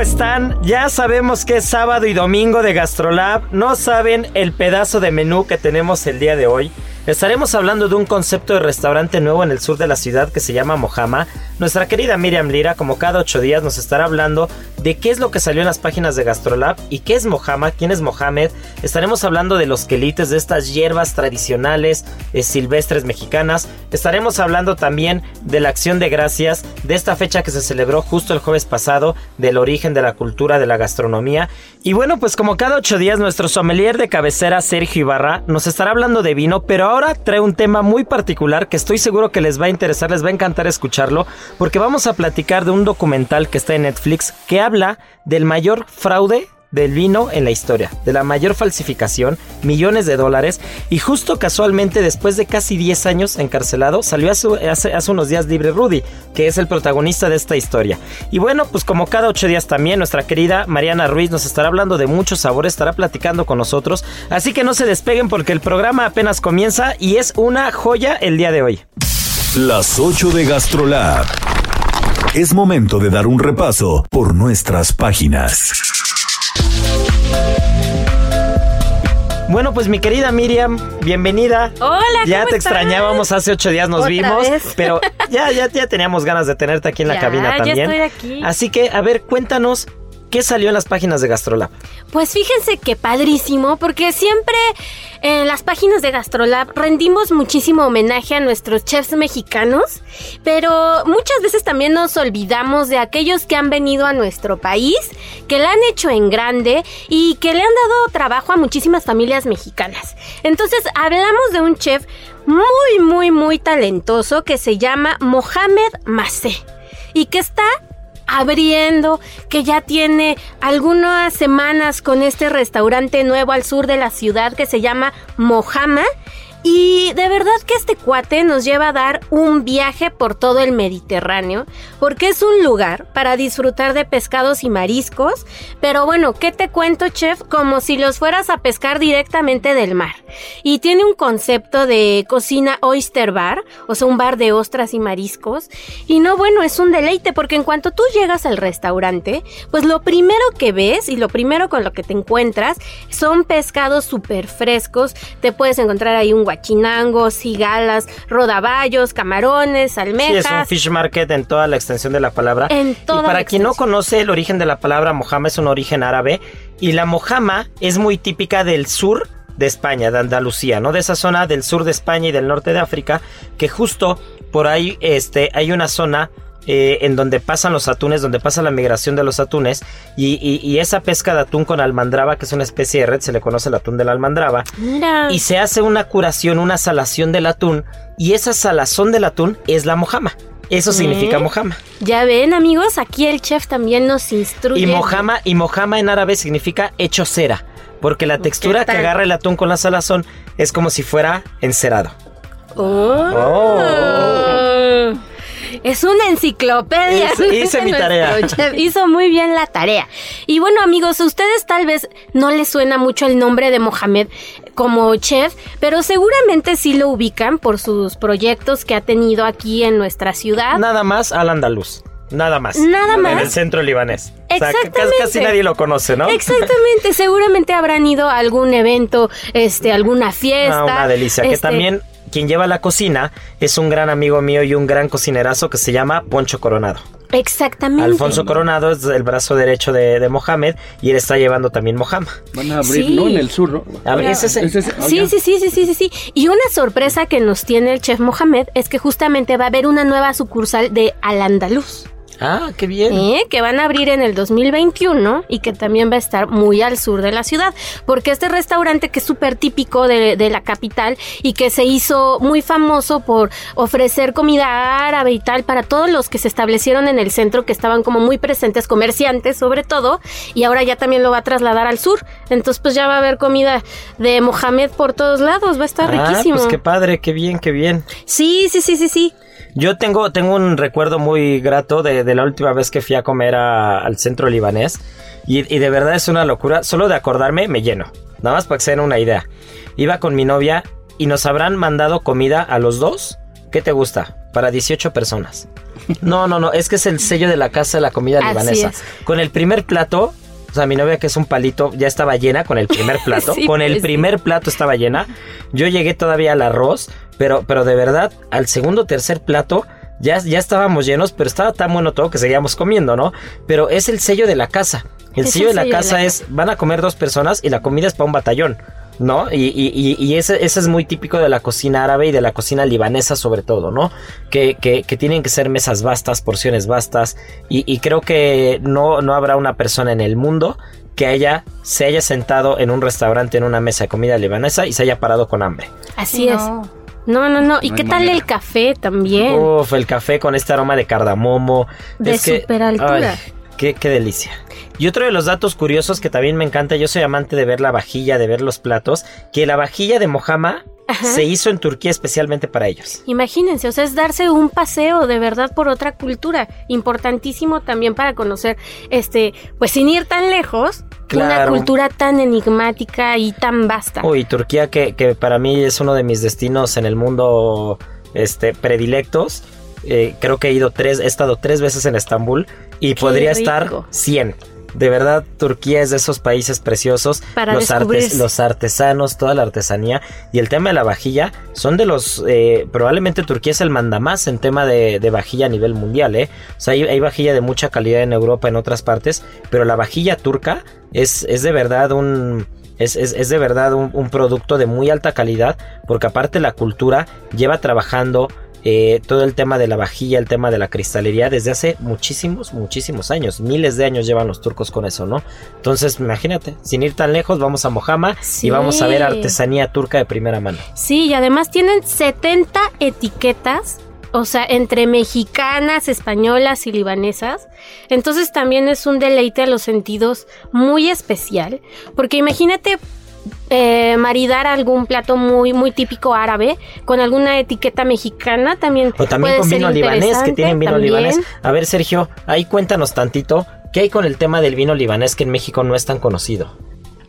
¿Cómo están? Ya sabemos que es sábado y domingo de GastroLab. No saben el pedazo de menú que tenemos el día de hoy. Estaremos hablando de un concepto de restaurante nuevo en el sur de la ciudad que se llama Mojama. Nuestra querida Miriam Lira, como cada ocho días, nos estará hablando de qué es lo que salió en las páginas de GastroLab y qué es Mojama, quién es Mohamed. Estaremos hablando de los quelites, de estas hierbas tradicionales eh, silvestres mexicanas. Estaremos hablando también de la acción de gracias, de esta fecha que se celebró justo el jueves pasado, del origen de la cultura, de la gastronomía. Y bueno, pues como cada ocho días, nuestro sommelier de cabecera, Sergio Ibarra, nos estará hablando de vino, pero ahora trae un tema muy particular que estoy seguro que les va a interesar, les va a encantar escucharlo, porque vamos a platicar de un documental que está en Netflix que habla del mayor fraude del vino en la historia, de la mayor falsificación, millones de dólares, y justo casualmente después de casi 10 años encarcelado, salió hace, hace, unos días libre Rudy, que es el protagonista de esta historia. Y bueno, pues como cada 8 días también, nuestra querida Mariana Ruiz nos estará hablando de muchos sabores, estará platicando con nosotros, así que no se despeguen porque el programa apenas comienza y es una joya el día de hoy. Las 8 de GastroLab. Es momento de dar un repaso por nuestras páginas. Bueno, pues mi querida Miriam, bienvenida. Hola, Ya ¿cómo te estás? extrañábamos, hace ocho días nos Otra vimos, vez. pero ya, ya, ya teníamos ganas de tenerte aquí en la Ya, cabina ya también. estoy aquí. Así que, a ver, cuéntanos, ¿qué salió en las páginas de GastroLab? Pues fíjense que padrísimo, porque siempre en las páginas de GastroLab rendimos muchísimo homenaje a nuestros chefs mexicanos, pero muchas veces también nos olvidamos de aquellos que han venido a nuestro país, que la han hecho en grande y que le han dado trabajo a muchísimas familias mexicanas. Entonces hablamos de un chef muy, muy, muy talentoso que se llama Mohamed Masé y que está abriendo, que ya tiene algunas semanas con este restaurante nuevo al sur de la ciudad que se llama Mojama. Y de verdad que este cuate nos lleva a dar un viaje por todo el Mediterráneo, porque es un lugar para disfrutar de pescados y mariscos. Pero bueno, ¿qué te cuento, chef? Como si los fueras a pescar directamente del mar. Y tiene un concepto de cocina oyster bar, o sea, un bar de ostras y mariscos. Y no, bueno, es un deleite, porque en cuanto tú llegas al restaurante, pues lo primero que ves y lo primero con lo que te encuentras son pescados súper frescos. Te puedes encontrar ahí un guachinango, cigalas, rodaballos, camarones, Sí, almejas. es un fish market en toda la extensión de la palabra. En y toda para la quien no conoce el origen de la palabra mojama, es un origen árabe. Y la mojama es muy típica del sur de España, de Andalucía, ¿no? De esa zona del sur de España y del norte de África, que justo por ahí este, hay una zona eh, en donde pasan los atunes, donde pasa la migración de los atunes, y, y- y esa pesca de atún con almandraba, que es una especie de red, se le conoce el atún de la almandraba, Mira. y se hace una curación, una salación del atún, y esa salazón del atún es la mojama. Eso significa ¿Eh? mojama. Ya ven, amigos, aquí el chef también nos instruye. Y mojama, y mojama en árabe significa hecho cera, porque la textura que agarra el atún con la salazón es como si fuera encerado. Oh. Oh. Es una enciclopedia. Hice- hice mi tarea. Hizo muy bien la tarea. Y bueno, amigos, a ustedes tal vez no les suena mucho el nombre de Mohamed como chef, pero seguramente sí lo ubican por sus proyectos que ha tenido aquí en nuestra ciudad. Nada más al andaluz. Nada más. Nada En más. el centro libanés. O sea, que casi, Exactamente. casi nadie lo conoce, ¿no? Exactamente, seguramente habrán ido a algún evento, este, alguna fiesta. Ah, una delicia. Que este, también quien lleva la cocina es un gran amigo mío y un gran cocinerazo que se llama Poncho Coronado. Exactamente. Alfonso Coronado es el brazo derecho de, de Mohamed y él está llevando también Mohamed. Van a abrir, Sí. ¿no? En el sur, ¿no? A ver, ese es el- Ese es- ah, Sí, ya. sí, sí, sí, sí, sí, sí. Y una sorpresa que nos tiene el chef Mohamed es que justamente va a haber una nueva sucursal de Al Andaluz. Ah, qué bien. ¿eh? que van a abrir en el 2021 y que también va a estar muy al sur de la ciudad, porque este restaurante que es súper típico de, de la capital y que se hizo muy famoso por ofrecer comida árabe y tal para todos los que se establecieron en el centro, que estaban como muy presentes, comerciantes sobre todo, y ahora ya también lo va a trasladar al sur, entonces pues ya va a haber comida de Mohamed por todos lados, va a estar Ah, riquísimo. pues qué padre, qué bien, qué bien. Sí, sí, sí, sí, sí. Yo tengo, tengo un recuerdo muy grato de, de la última vez que fui a comer a- al centro libanés. Y, y de verdad es una locura. Solo de acordarme me lleno. Nada más para que se den una idea. Iba con mi novia y nos habrán mandado comida a los dos. ¿Qué te gusta? Para 18 personas. No, no, no. Es que es el sello de la casa de la comida libanesa. es. Con el primer plato. O sea, mi novia que es un palito ya estaba llena con el primer plato. Sí, con el pues sí. primer plato estaba llena. Yo llegué todavía al arroz, pero, pero de verdad, al segundo o tercer plato ya, ya estábamos llenos, pero estaba tan bueno todo que seguíamos comiendo, ¿no? Pero es el sello de la casa. El sello el de la de casa la es, van a comer dos personas y la comida es para un batallón. ¿No? Y, y, y, y ese, ese es muy típico de la cocina árabe y de la cocina libanesa sobre todo, ¿no? Que, que, que tienen que ser mesas vastas, porciones vastas. Y, y creo que no, no habrá una persona en el mundo que haya, se haya sentado en un restaurante en una mesa de comida libanesa y se haya parado con hambre. Así es. No, no, no. ¿Y No qué tal manera. el café también? Uf, el café con este aroma de cardamomo. De Es que- ay, qué, qué delicia. Y otro de los datos curiosos que también me encanta, yo soy amante de ver la vajilla, de ver los platos, que la vajilla de Mojama Ajá. se hizo en Turquía especialmente para ellos. Imagínense, o sea, es darse un paseo de verdad por otra cultura, importantísimo también para conocer, este, pues sin ir tan lejos, una cultura tan enigmática y tan vasta. Uy, Turquía que, que para mí es uno de mis destinos en el mundo este, predilectos. Eh, creo que he ido tres, he estado tres veces en Estambul y Qué podría rico. estar 100. De verdad, Turquía es de esos países preciosos. Para los, descubrirse. los artesanos, toda la artesanía y el tema de la vajilla son de los. eh, probablemente Turquía es el mandamás en tema de, de vajilla a nivel mundial, ¿eh? O sea, hay, hay vajilla de mucha calidad en Europa, en otras partes, pero la vajilla turca es, es de verdad un. Es, es- es de verdad un, un producto de muy alta calidad, porque aparte la cultura lleva trabajando eh, todo el tema de la vajilla, el tema de la cristalería desde hace muchísimos, muchísimos años. Miles de años llevan los turcos con eso, ¿no? Entonces, imagínate, sin ir tan lejos, vamos a Mojama Sí. y vamos a ver artesanía turca de primera mano. Sí, y además tienen 70 etiquetas, o sea, entre mexicanas, españolas y libanesas. Entonces también es un deleite a los sentidos muy especial, porque imagínate eh, maridar algún plato muy muy típico árabe con alguna etiqueta mexicana también O también puede con vino libanés, que tienen vino también. libanés. A ver, Sergio, ahí cuéntanos tantito, ¿qué hay con el tema del vino libanés que en México no es tan conocido?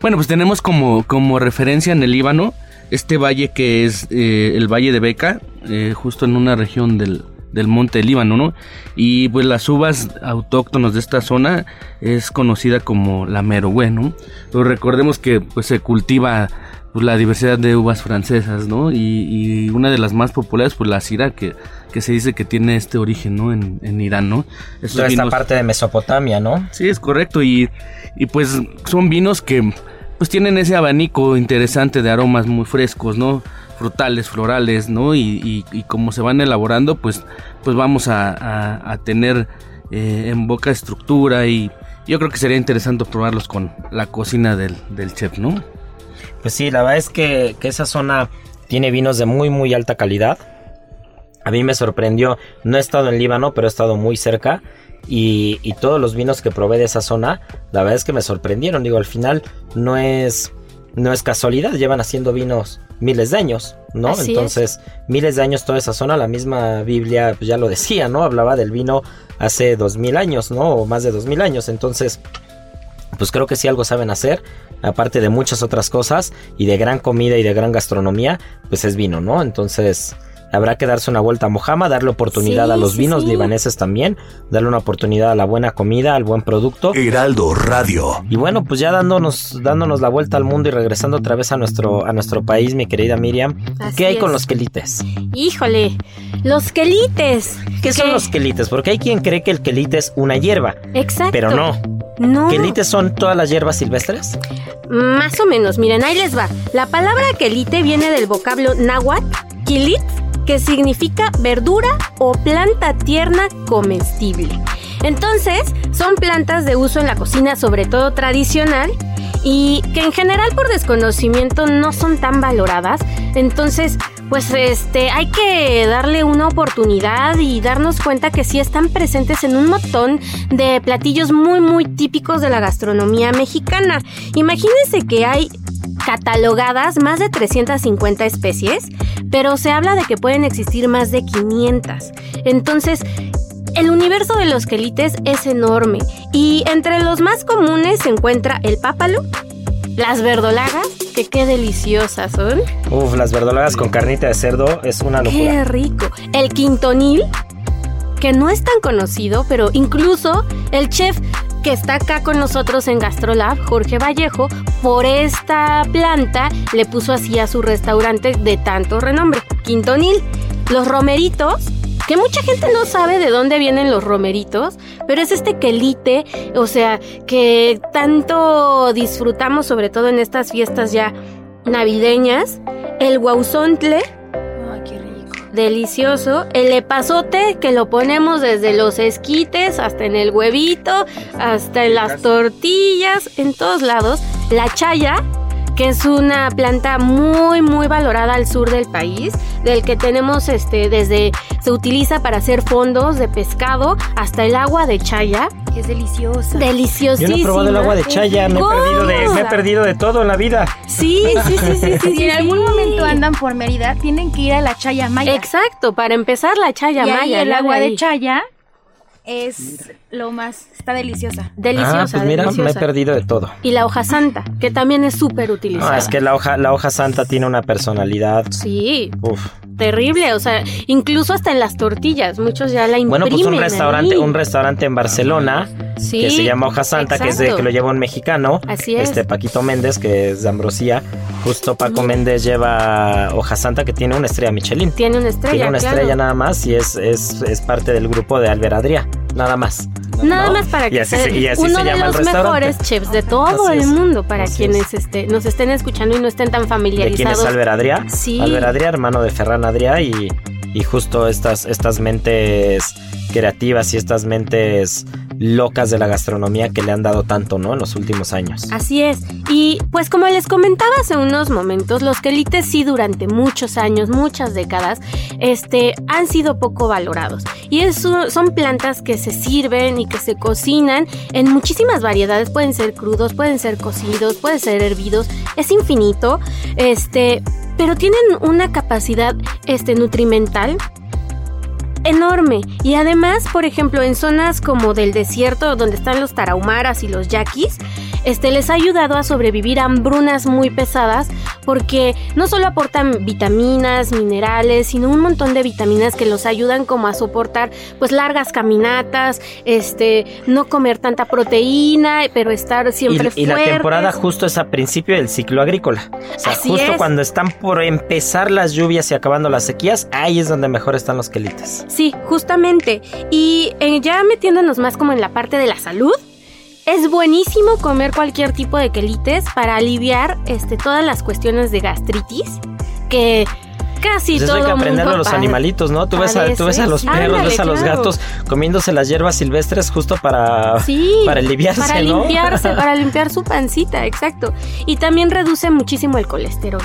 Bueno, pues tenemos como, como referencia en el Líbano este valle que es eh, el Valle de Beca, eh, justo en una región del, del monte Líbano, ¿no? Y pues las uvas autóctonas de esta zona es conocida como la Merowe, ¿no? Pero recordemos que pues se cultiva pues, la diversidad de uvas francesas, ¿no? Y, y una de las más populares, pues la Syrah, que, que se dice que tiene este origen, ¿no? En, en Irán, ¿no? Estos Toda esta vinos- parte de Mesopotamia, ¿no? Sí, es correcto. Y, y pues son vinos que pues tienen ese abanico interesante de aromas muy frescos, ¿no? Frutales, florales, ¿no? Y, y, como se van elaborando, pues, pues vamos a, a- a tener eh, en boca estructura y yo creo que sería interesante probarlos con la cocina del, del chef, ¿no? Pues sí, la verdad es que, que esa zona tiene vinos de muy, muy alta calidad. A mí me sorprendió, no he estado en Líbano, pero he estado muy cerca. Y, y todos los vinos que probé de esa zona, la verdad es que me sorprendieron. Digo, al final no es, no es casualidad, llevan haciendo vinos miles de años, ¿no? Así Entonces, miles de años toda esa zona, la misma Biblia pues, ya lo decía, ¿no? Hablaba del vino hace dos mil años, ¿no? O más de dos mil años, entonces pues creo que sí algo saben hacer, aparte de muchas otras cosas y de gran comida y de gran gastronomía, pues es vino, ¿no? Entonces habrá que darse una vuelta a Mojama, darle oportunidad Sí, a los sí, vinos sí. libaneses también, darle una oportunidad a la buena comida, al buen producto. Heraldo Radio. Y bueno, pues ya dándonos, dándonos la vuelta al mundo y regresando otra vez a nuestro, a nuestro país, mi querida Miriam, Así ¿qué hay es. con los quelites? Híjole, los quelites. ¿Qué son que- los quelites? Porque hay quien cree que el quelite es una hierba, Exacto. pero no. No. ¿Quelites son todas las hierbas silvestres? Más o menos, miren, ahí les va. La palabra quelite viene del vocablo náhuatl, quilit, que significa verdura o planta tierna comestible. Entonces, son plantas de uso en la cocina, sobre todo tradicional, y que en general por desconocimiento no son tan valoradas. Entonces, pues este, hay que darle una oportunidad y darnos cuenta que sí están presentes en un montón de platillos muy muy típicos de la gastronomía mexicana. Imagínense que hay catalogadas más de 350 especies, pero se habla de que pueden existir más de 500. Entonces, el universo de los quelites es enorme y entre los más comunes se encuentra el pápalo, las verdolagas, que qué deliciosas son, Uf, las verdolagas con carnita de cerdo es una locura. qué rico, el quintonil, que no es tan conocido, pero incluso el chef que está acá con nosotros en Gastrolab, Jorge Vallejo, por esta planta le puso así a su restaurante de tanto renombre, Quintonil. Los romeritos, que mucha gente no sabe de dónde vienen los romeritos, pero es este quelite, o sea, que tanto disfrutamos, sobre todo en estas fiestas ya navideñas. El guauzontle, Ay, qué rico. delicioso. El epazote que lo ponemos desde los esquites hasta en el huevito, hasta en las tortillas, en todos lados. La chaya, que es una planta muy muy valorada al sur del país, del que tenemos este desde se utiliza para hacer fondos de pescado hasta el agua de chaya, es deliciosa. Yo deliciosísima. no he probado el agua de chaya, me he, perdido de, me he perdido de todo en la vida. Sí, sí, sí, sí, sí. Si en algún momento andan por Mérida, tienen que ir a la Chaya Maya. Exacto, para empezar la chaya y ahí maya, el agua de. Chaya es lo más, está deliciosa. Deliciosa, ah, pues mira, me he deliciosa. perdido de todo. Y la hoja santa, que también es súper utilizada. No, es que la hoja, la hoja santa tiene una personalidad. Sí, Uf. Terrible, o sea, incluso hasta en las tortillas, muchos ya la imprimen. Bueno, pues un restaurante, ahí. un restaurante en Barcelona Sí, que se llama Hoja Santa, que es de que lo lleva un mexicano, Así es. este Paquito Méndez, que es de Ambrosía. Justo Paco Méndez lleva Hoja Santa, que tiene una estrella Michelin. Tiene una estrella, Tiene una claro. estrella nada más y es, es, es parte del grupo de Albert Adrià, nada más. Nada ¿no? más para que sea uno de los mejores chefs de todo Así el mundo, para quienes es. este, nos estén escuchando y no estén tan ¿De quién es familiarizados. Albert Adrià? Sí. Albert Adrià, hermano de Ferran Adrià y, y justo estas, estas mentes creativas y estas mentes locas de la gastronomía que le han dado tanto, ¿no? En los últimos años. Así es. Y pues como les comentaba hace unos momentos, los quelites sí durante muchos años, muchas décadas, este, han sido poco valorados. Y eso son plantas que se sirven y que se cocinan en muchísimas variedades. Pueden ser crudos, pueden ser cocidos, pueden ser hervidos. Es infinito. Este, pero tienen una capacidad este, nutrimental enorme y además por ejemplo en zonas como del desierto donde están los tarahumaras y los yaquis este les ha ayudado a sobrevivir a hambrunas muy pesadas porque no solo aportan vitaminas minerales sino un montón de vitaminas que los ayudan como a soportar pues largas caminatas este no comer tanta proteína pero estar siempre y, y la temporada justo es a principio del ciclo agrícola. O sea, Así justo es. cuando están por empezar las lluvias y acabando las sequías, ahí es donde mejor están los quelites. Sí, justamente. Y eh, ya metiéndonos más como en la parte de la salud, es buenísimo comer cualquier tipo de quelites para aliviar este, todas las cuestiones de gastritis que casi Pues eso todo hay que aprenderlo a los animalitos, ¿no? Tú ves, a, tú ves a los perros, Ándale, ves a los claro. gatos comiéndose las hierbas silvestres justo para, Sí, para aliviarse, para ¿no? limpiarse, para limpiar su pancita, exacto. Y también reduce muchísimo el colesterol.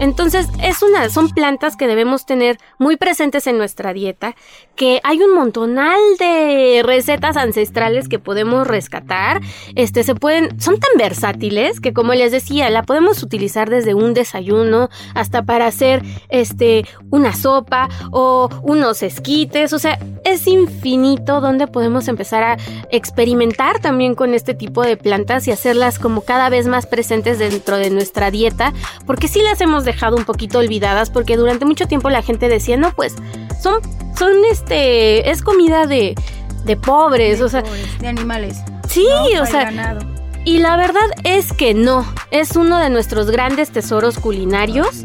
Entonces, es una, son plantas que debemos tener muy presentes en nuestra dieta, que hay un montonal de recetas ancestrales que podemos rescatar. Este, se pueden, son tan versátiles que como les decía, la podemos utilizar desde un desayuno hasta para hacer este una sopa o unos esquites, o sea, es infinito donde podemos empezar a experimentar también con este tipo de plantas y hacerlas como cada vez más presentes dentro de nuestra dieta, porque sí las hemos dejado un poquito olvidadas porque durante mucho tiempo la gente decía, "No, pues son son este es comida de de pobres, De o sea, pobres, de animales. sí, ¿no? o sea, ganado. y la verdad es que no, es uno de nuestros grandes tesoros culinarios,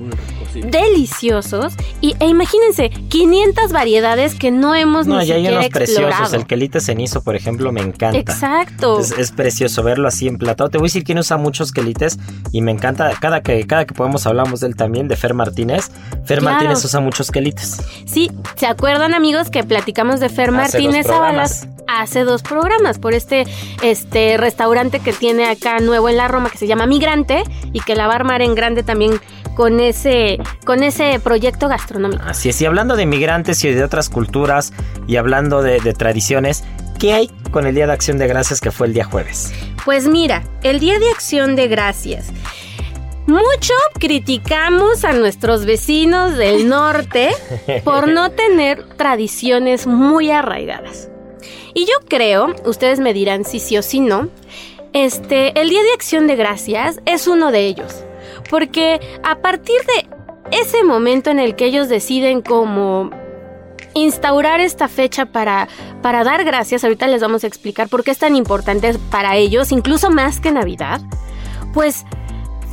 deliciosos, y, e imagínense, 500 variedades que no hemos No, ni y hay siquiera unos preciosos. El quelite cenizo, por ejemplo, me encanta. Exacto. Es, es precioso verlo así emplatado. Te voy a decir quién usa muchos quelites y me encanta. Cada que, cada que podemos hablamos de él también, de Fer Martínez. Fer Claro. Martínez usa muchos quelites. Sí, ¿se acuerdan amigos que platicamos de Fer Hace Martínez Ábalas. Hace dos programas por este, este restaurante que tiene acá nuevo en la Roma que se llama Migrante y que la va a armar en grande también con ese, con ese proyecto gastronómico? Así es. Y hablando de migrantes y de otras culturas y hablando de, de tradiciones, ¿qué hay con el Día de Acción de Gracias que fue el día jueves? Pues mira, el Día de Acción de Gracias. Mucho criticamos a nuestros vecinos del norte por no tener tradiciones muy arraigadas. Y yo creo, ustedes me dirán si sí o si no, este, el Día de Acción de Gracias es uno de ellos. Porque a partir de ese momento en el que ellos deciden como instaurar esta fecha para, para dar gracias, ahorita les vamos a explicar por qué es tan importante para ellos, incluso más que Navidad, pues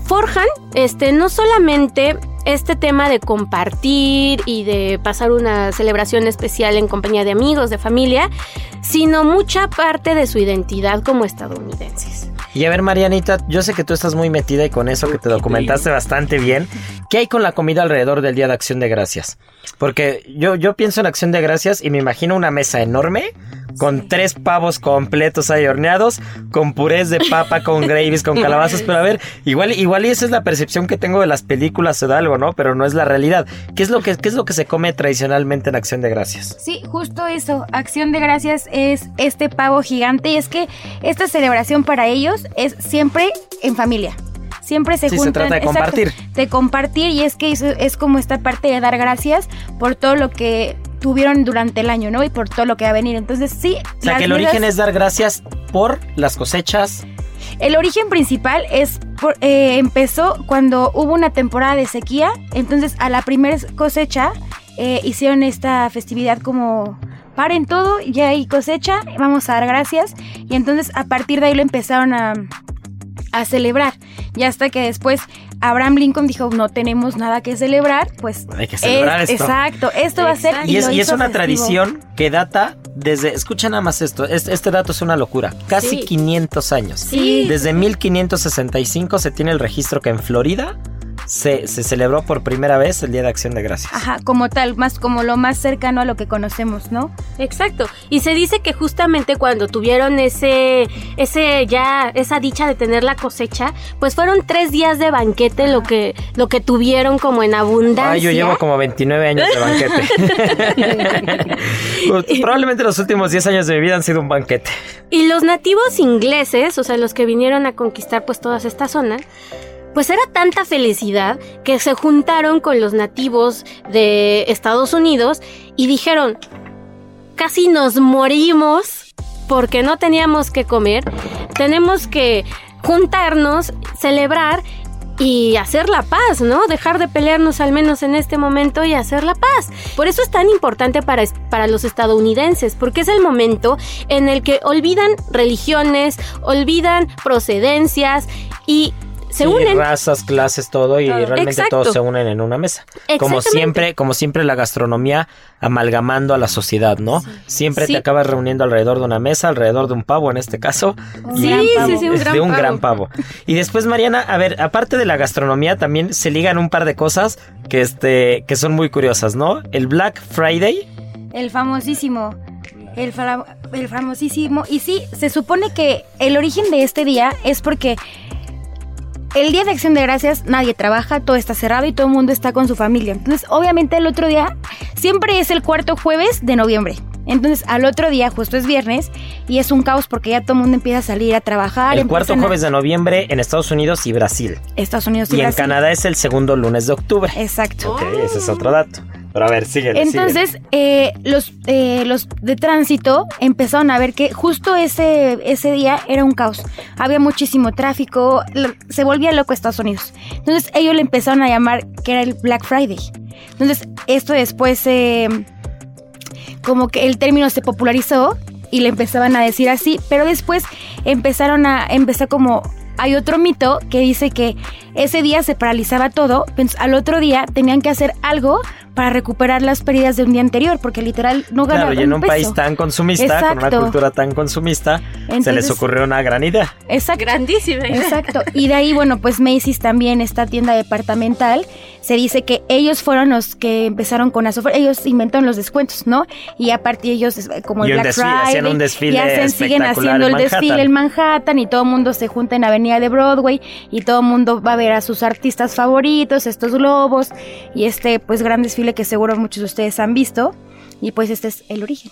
forjan este, no solamente este tema de compartir y de pasar una celebración especial en compañía de amigos, de familia, sino mucha parte de su identidad como estadounidenses. Y a ver, Marianita, yo sé que tú estás muy metida y con eso que te documentaste bastante bien. ¿Qué hay con la comida alrededor del Día de Acción de Gracias? Porque yo, yo pienso en Acción de Gracias y me imagino una mesa enorme con tres pavos completos ahí horneados, con purés de papa, con gravies, con calabazas. Pero a ver, igual, igual y esa es la percepción que tengo de las películas o de algo, ¿no? Pero no es la realidad. ¿Qué es lo que, qué es lo que se come tradicionalmente en Acción de Gracias? Sí, justo eso. Acción de gracias es este pavo gigante. Y es que esta celebración para ellos es siempre en familia. Siempre se Sí, se juntan. trata de exacto, compartir. de compartir. Y es que eso es como esta parte de dar gracias por todo lo que tuvieron durante el año, ¿no? Y por todo lo que va a venir. Entonces, sí. O sea, que el origen es dar gracias por las cosechas. El origen principal es por- eh, empezó cuando hubo una temporada de sequía, entonces a la primera cosecha eh, hicieron esta festividad como paren todo, ya hay cosecha, vamos a dar gracias y entonces a partir de ahí lo empezaron a, a celebrar y hasta que después Abraham Lincoln dijo no tenemos nada que celebrar, pues Hay que celebrar es- esto. Exacto, esto va a ser. Y es, y una festivo. tradición que data desde, escucha nada más esto, este, este dato es una locura, casi Sí. 500 años. Sí. Desde 1565 se tiene el registro que en Florida se, se celebró por primera vez el Día de Acción de Gracias. Ajá, como tal, más como lo más cercano a lo que conocemos, ¿no? Exacto. Y se dice que justamente cuando tuvieron ese, ese ya, esa dicha de tener la cosecha, pues fueron tres días de banquete lo que, lo que tuvieron como en abundancia. Ay, yo llevo como 29 años de banquete. Pues, Probablemente los últimos 10 años de mi vida han sido un banquete. Y los nativos ingleses, o sea, los que vinieron a conquistar pues todas esta zona, pues era tanta felicidad que se juntaron con los nativos de Estados Unidos y dijeron, casi nos morimos porque no teníamos que comer, tenemos que juntarnos, celebrar y hacer la paz, ¿no? Dejar de pelearnos al menos en este momento y hacer la paz. Por eso es tan importante para, para los estadounidenses, porque es el momento en el que olvidan religiones, olvidan procedencias y se Sí, unen. razas, clases, todo y realmente Exacto. todos se unen en una mesa. Como siempre, como siempre la gastronomía amalgamando a la sociedad, ¿no? Siempre Sí. te acabas reuniendo alrededor de una mesa, alrededor de un pavo en este caso. Sí, gran sí, pavo. sí, un gran de un pavo. gran pavo. Y después, Mariana, a ver, aparte de la gastronomía, también se ligan un par de cosas que, este, que son muy curiosas, ¿no? El Black Friday. El famosísimo. El, el famosísimo. Y sí, se supone que el origen de este día es porque el día de acción de gracias nadie trabaja, todo está cerrado y todo el mundo está con su familia. Entonces, obviamente el otro día siempre es el cuarto jueves de noviembre. Entonces, al otro día, justo es viernes, y es un caos porque ya todo el mundo empieza a salir a trabajar. El cuarto a- jueves de noviembre en Estados Unidos y Brasil. Estados Unidos y, Y en. Canadá es el segundo lunes de octubre. Exacto. Ok, ese es otro dato. Pero a ver, síguele. Entonces, eh, los, eh, los de tránsito empezaron a ver que justo ese, ese día era un caos. Había muchísimo tráfico, se volvía loco Estados Unidos. Entonces, ellos le empezaron a llamar que era el Black Friday. Entonces, esto después, eh, como que el término se popularizó y le empezaban a decir así, pero después empezaron a, empezó como, hay otro mito que dice que ese día se paralizaba todo, pues al otro día tenían que hacer algo para recuperar las pérdidas de un día anterior, porque literal no Claro, ganaban y en un peso. país tan consumista, con una cultura tan consumista, se les ocurrió una gran idea. Exacto. Grandísima. Exacto. Y de ahí, bueno, pues Macy's también, esta tienda departamental, se dice que ellos fueron los que empezaron con las ofertas, ellos inventaron los descuentos, ¿no? Y aparte ellos, eh, como Y el Black desfile, Friday, hacían un desfile y hacen, siguen haciendo en el desfile Manhattan. en Manhattan y todo el mundo se junta en Avenida de Broadway y todo el mundo va a ver a sus artistas favoritos, estos globos y este, pues, gran desfile que seguro muchos de ustedes han visto. Y pues este es el origen.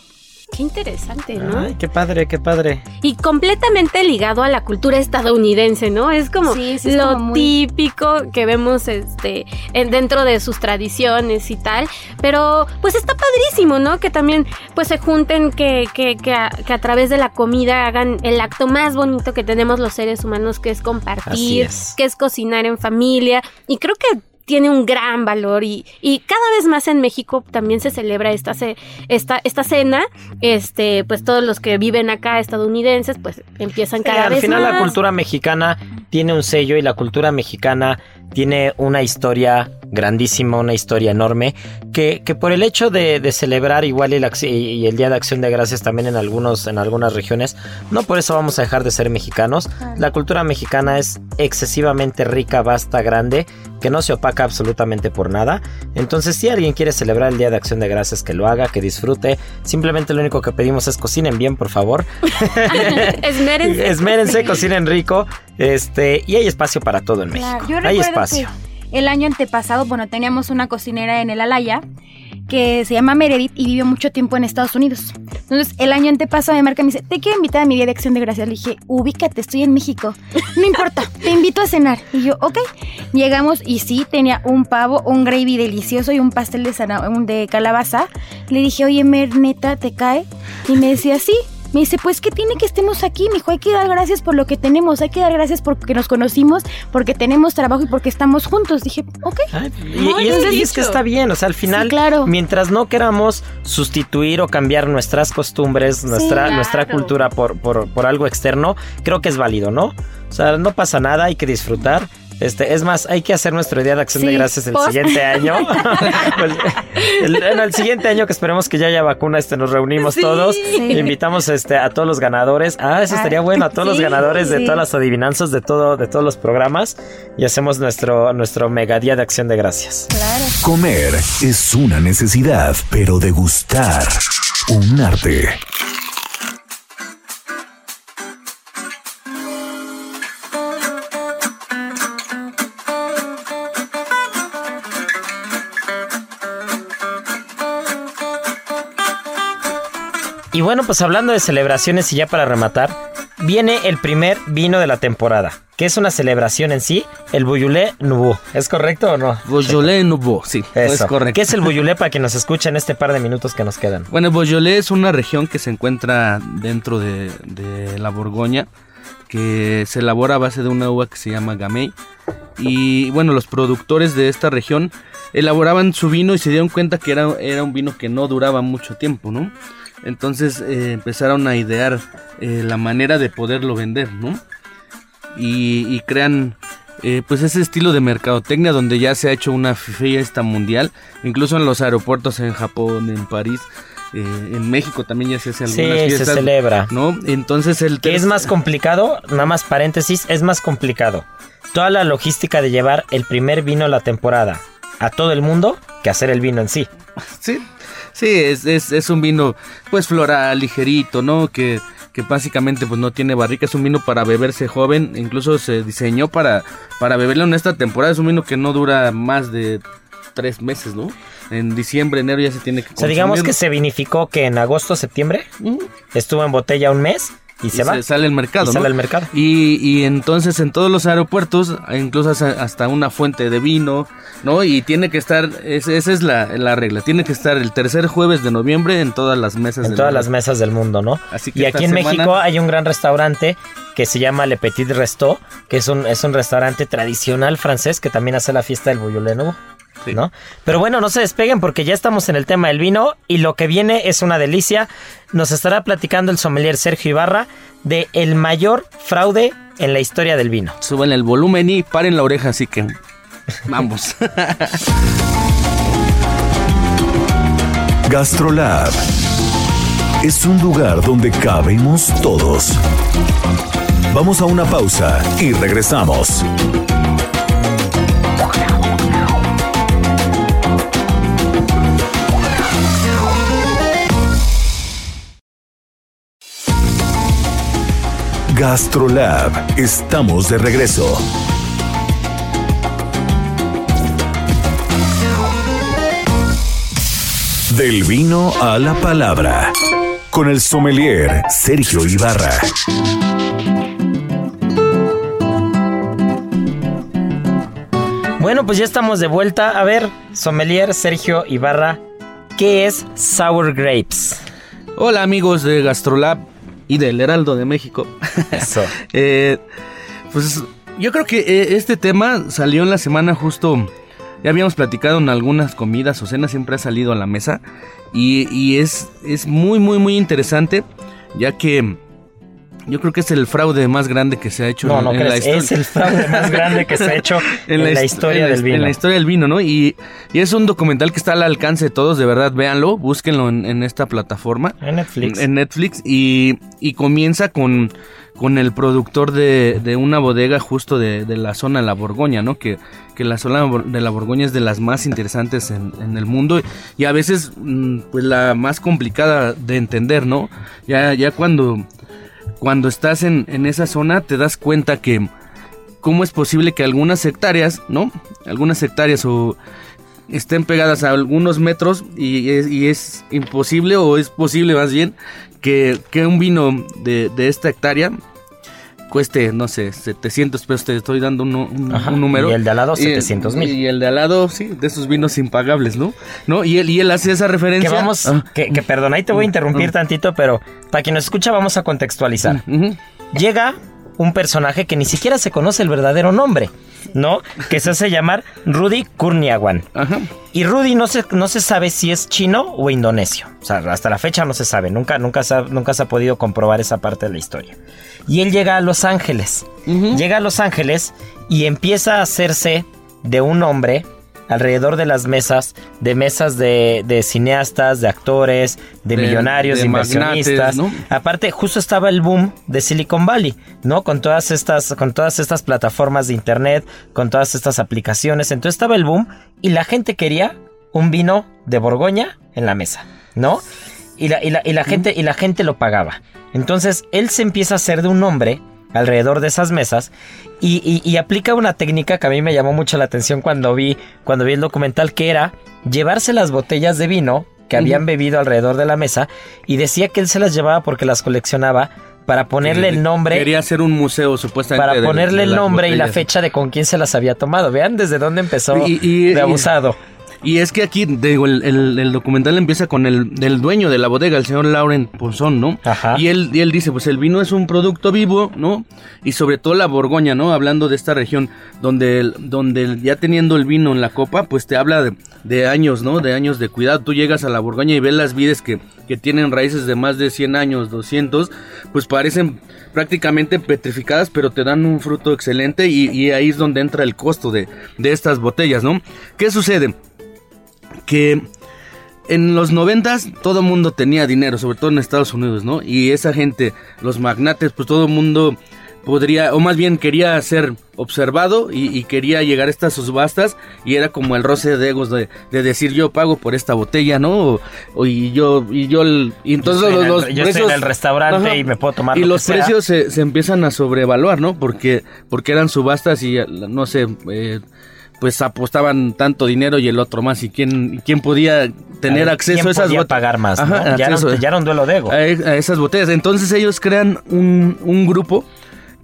Qué interesante, ¿no? Ay, qué padre, qué padre. Y completamente ligado a la cultura estadounidense, ¿no? Es como Sí, sí, es lo como muy- típico que vemos este en- dentro de sus tradiciones y tal. Pero pues está padrísimo, ¿no? Que también pues se junten, que, que, que, a, que a través de la comida hagan el acto más bonito que tenemos los seres humanos, que es compartir, es. que es cocinar en familia. Y creo que tiene un gran valor y, y cada vez más en México también se celebra esta, esta, esta cena. Este, pues todos los que viven acá estadounidenses, pues empiezan Sí, cada al vez final más. la cultura mexicana tiene un sello y la cultura mexicana tiene una historia grandísima, una historia enorme, que, que por el hecho de, de celebrar igual el, y el Día de Acción de Gracias también en, algunos, en algunas regiones, no por eso vamos a dejar de ser mexicanos. La cultura mexicana es excesivamente rica, vasta, grande, que no se opaca absolutamente por nada. Entonces si alguien quiere celebrar el Día de Acción de Gracias, que lo haga, que disfrute. Simplemente lo único que pedimos es cocinen bien, por favor. Esmérense. Esmérense, cocinen rico. Este, y hay espacio para todo en México. Claro, yo hay espacio. el año antepasado, bueno, teníamos una cocinera en el Alaya que se llama Meredith y vivió mucho tiempo en Estados Unidos. Entonces, el año antepasado me marca y me dice, te quiero invitar a mi día de acción de gracias. Le dije, ubícate, estoy en México. No importa, te invito a cenar. Y yo, ok. Llegamos y sí, tenía un pavo, un gravy delicioso y un pastel de, calabaza. Le dije, oye, Mer, neta, ¿te cae? Y me decía, sí. Me dice, pues que tiene que estemos aquí, me dijo, hay que dar gracias por lo que tenemos, hay que dar gracias porque nos conocimos, porque tenemos trabajo y porque estamos juntos. Dije, ok. Ay, y, Muy y es, y es que está bien, o sea, al final, Sí, claro. mientras no queramos sustituir o cambiar nuestras costumbres, nuestra, claro. nuestra cultura por, por, por algo externo, creo que es válido, ¿no? O sea, no pasa nada, hay que disfrutar. Este, es más, hay que hacer nuestro Día de Acción de Gracias el post- siguiente año. Pues, el, en el siguiente año que esperemos que ya haya vacuna, este, nos reunimos todos. Invitamos este, a todos los ganadores. Ah, eso Ah, estaría bueno, a todos los sí, ganadores de todas las adivinanzas de todo, de todos los programas. Y hacemos nuestro, nuestro mega Día de Acción de Gracias. Comer es una necesidad, pero degustar un arte. Y bueno, pues hablando de celebraciones y ya para rematar, viene el primer vino de la temporada, que es una celebración en sí, el Bouillulé Nouveau. ¿Es correcto o no? Beaujolais Nouveau, sí, Eso. es correcto. ¿Qué es el Bouillulé para quien nos escucha en este par de minutos que nos quedan? Bueno, el es una región que se encuentra dentro de, de la Borgoña, que se elabora a base de una uva que se llama Gamay. Y bueno, los productores de esta región elaboraban su vino y se dieron cuenta que era, era un vino que no duraba mucho tiempo, ¿no? Entonces eh, empezaron a idear eh, la manera de poderlo vender, ¿no? Y, y crean eh, pues ese estilo de mercadotecnia donde ya se ha hecho una fiesta mundial, incluso en los aeropuertos en Japón, en París, eh, en México también ya se hace Sí, algunas se fiestas. celebra. ¿No? Entonces el ¿Qué es más complicado? Nada más paréntesis, es más complicado. Toda la logística de llevar el primer vino de la temporada a todo el mundo que hacer el vino en sí. Sí, sí, es, es, es un vino pues floral, ligerito, ¿no? Que, que básicamente pues no tiene barrica, es un vino para beberse joven, incluso se diseñó para, para beberlo en esta temporada, es un vino que no dura más de tres meses, ¿no? En diciembre, enero ya se tiene que O sea, digamos que se vinificó que en agosto, septiembre estuvo en botella un mes y, y se va. sale al mercado, Y ¿no? sale al mercado. Y, y entonces en todos los aeropuertos, incluso hasta- una fuente de vino, ¿no? Y tiene que estar, es- esa es la, la regla, tiene que estar el tercer jueves de noviembre en todas las mesas. En del todas mundo. las mesas del mundo, ¿no? Así que y aquí en semana- México hay un gran restaurante que se llama Le Petit Resto, que es un, es un restaurante tradicional francés que también hace la fiesta del Nouveau, Sí. ¿no? Pero bueno, no se despeguen porque ya estamos en el tema del vino y lo que viene es una delicia. Nos estará platicando el sommelier Sergio Ibarra de el mayor fraude en la historia del vino. Suben el volumen y paren la oreja, así que vamos. Gastrolab es un lugar donde cabemos todos. Vamos a una pausa y regresamos. Gastrolab, estamos de regreso. Del vino a la palabra. Con el sommelier Sergio Ibarra. Bueno, pues ya estamos de vuelta. A ver, sommelier Sergio Ibarra, ¿qué es Sour Grapes? Hola amigos de Gastrolab y del Heraldo de México. Eso. Eh, pues yo creo que eh, este tema salió en la semana justo. Ya habíamos platicado en algunas comidas o cenas, siempre ha salido a la mesa. Y, y es, es muy, muy, muy interesante. Ya que yo creo que es el fraude más grande que se ha hecho No, en, no en la historia. es el fraude más grande que se ha hecho en, la, hist- historia en del vino. En la historia del vino, ¿no? Y, y es un documental que está al alcance de todos, de verdad, véanlo, búsquenlo en, en esta plataforma. En Netflix. En Netflix y, y comienza con, con el productor de, de una bodega justo de, de la zona de la Borgoña, ¿no? Que, que la zona de la Borgoña es de las más interesantes en, en el mundo y a veces mm, pues la más complicada de entender, ¿no? Ya, ya cuando, cuando estás en, en esa zona te das cuenta que cómo es posible que algunas hectáreas, ¿no? Algunas hectáreas o estén pegadas a algunos metros y es, imposible o es posible más bien que, que un vino de, de esta hectárea cueste, no sé, 700 pesos, te estoy dando un, un- Ajá, un número. y el de al lado, Y- 700,000. Y el de al lado, sí, de esos vinos impagables, ¿no? ¿No? Y él, y él hace esa Que referencia. vamos, Ah, que, que perdón, ahí te voy a interrumpir Ah. tantito, pero para quien nos escucha vamos a contextualizar. ujú. Llega un personaje que ni siquiera se conoce el verdadero nombre, ¿no? Que se hace llamar Rudy Kurniawan. Ajá. Y Rudy no se, no se sabe si es chino o indonesio. O sea, hasta la fecha no se sabe. Nunca, nunca, se ha, nunca se ha podido comprobar esa parte de la historia. Y él llega a Los Ángeles. Llega a Los Ángeles y empieza a hacerse de un hombre alrededor de las mesas, de mesas de, de cineastas, de actores, de, De- millonarios, de, magnates, inversionistas. ¿no? Aparte, justo estaba el boom de Silicon Valley, ¿no? Con todas estas, con todas estas plataformas de internet, con todas estas aplicaciones. Entonces estaba el boom y la gente quería un vino de Borgoña en la mesa, ¿no? Y la, y la, y la gente, y la gente lo pagaba. Entonces él se empieza a hacer de un hombre alrededor de esas mesas y, y- y aplica una técnica que a mí me llamó mucho la atención cuando vi, cuando vi el documental, que era llevarse las botellas de vino que habían bebido alrededor de la mesa y decía que él se las llevaba porque las coleccionaba para ponerle el nombre Quería hacer un museo, supuestamente. para de- ponerle de el nombre y la fecha de con quién se las había tomado. Vean desde dónde empezó Y- y- de abusado. Y es que aquí, digo, el, el- el documental empieza con el, el dueño de la bodega, el señor Laurent Ponzón, ¿no? Ajá. Y él, y él dice, pues el vino es un producto vivo, ¿no? Y sobre todo la Borgoña, ¿no? Hablando de esta región, donde, el- donde ya teniendo el vino en la copa, pues te habla de, de años, ¿no? De años de cuidado. Tú llegas a la Borgoña y ves las vides que, que tienen raíces de más de 100 años, 200, pues parecen prácticamente petrificadas, pero te dan un fruto excelente y, y ahí es donde entra el costo de, de estas botellas, ¿no? ¿Qué sucede? Que en los noventas todo mundo tenía dinero, sobre todo en Estados Unidos, ¿no? Y esa gente, los magnates, pues todo el mundo podría, o más bien quería ser observado y, y quería llegar a estas subastas y era como el roce de egos de, de decir yo pago por esta botella, ¿no? O, o y yo, y yo, el- y entonces Yo estoy los, en el- yo estoy en el restaurante y me puedo tomar Y lo que los sea. precios se, se empiezan a sobrevaluar, ¿no? Porque, porque eran subastas y no sé, eh, pues apostaban tanto dinero y el otro más y quién, quién podía tener ver, acceso ¿quién a esas botellas. pagar más, no? Ya era- acceso ya era un duelo de ego. A, a esas botellas. Entonces ellos crean un, un grupo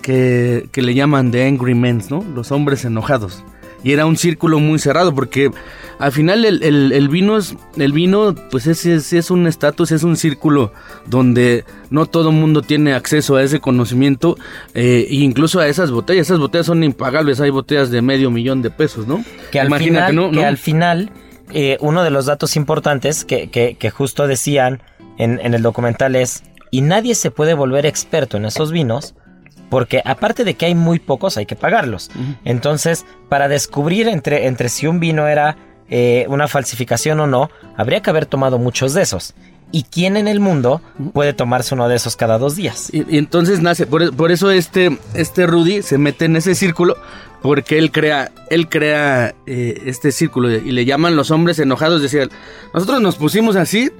que, que le llaman The Angry Men, ¿no? Los hombres enojados. Y era un círculo muy cerrado porque al final el, el- el vino, es, el vino pues es, es, es un estatus, es un círculo donde no todo el mundo tiene acceso a ese conocimiento e incluso a esas botellas. Esas botellas son impagables, hay botellas de medio millón de pesos, ¿no? Que al Imagínate, final, ¿no? que ¿no? al final eh, uno de los datos importantes que, que- que justo decían en, en el documental es, y nadie se puede volver experto en esos vinos, porque aparte de que hay muy pocos, hay que pagarlos. Entonces, para descubrir entre, entre si un vino era eh, una falsificación o no, habría que haber tomado muchos de esos. ¿Y quién en el mundo puede tomarse uno de esos cada dos días? Y, entonces nace, por, por eso este, este Rudy se mete en ese círculo, porque él crea, él crea eh, este círculo y le llaman los hombres enojados. Decía, nosotros nos pusimos así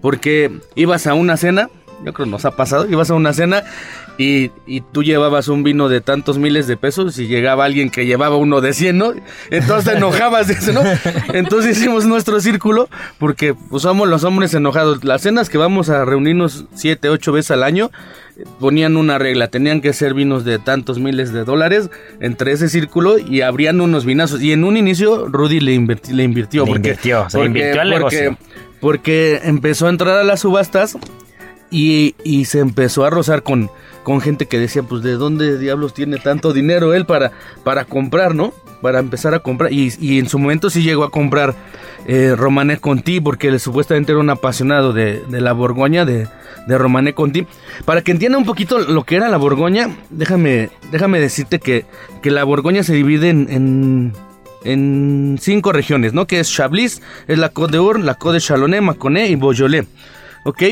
porque ibas a una cena, yo creo nos ha pasado, ibas a una cena y, y tú llevabas un vino de tantos miles de pesos y llegaba alguien que llevaba uno de 100, ¿no? Entonces te enojabas de eso, ¿no? Entonces hicimos nuestro círculo porque pues, somos los hombres enojados. Las cenas que vamos a reunirnos siete, ocho veces al año ponían una regla, tenían que ser vinos de tantos miles de dólares entre ese círculo y abrían unos vinazos. Y en un inicio Rudy le, inverti- le invirtió. Le porque, invirtió, se invirtió al porque- negocio. porque empezó a entrar a las subastas y, y se empezó a rozar con, con gente que decía, pues de dónde diablos tiene tanto dinero él para, para comprar, ¿no? Para empezar a comprar. Y, y en su momento sí llegó a comprar eh, Romané Conti porque supuestamente era un apasionado de, de la Borgoña, de, de Romané Conti. Para que entienda un poquito lo que era la Borgoña, déjame, déjame decirte que, que la Borgoña se divide en... en en cinco regiones, ¿no? Que es Chablis, es la Côte d'Or, la Côte de Chalonnais, Mâconnais y Beaujolais. ¿Ok?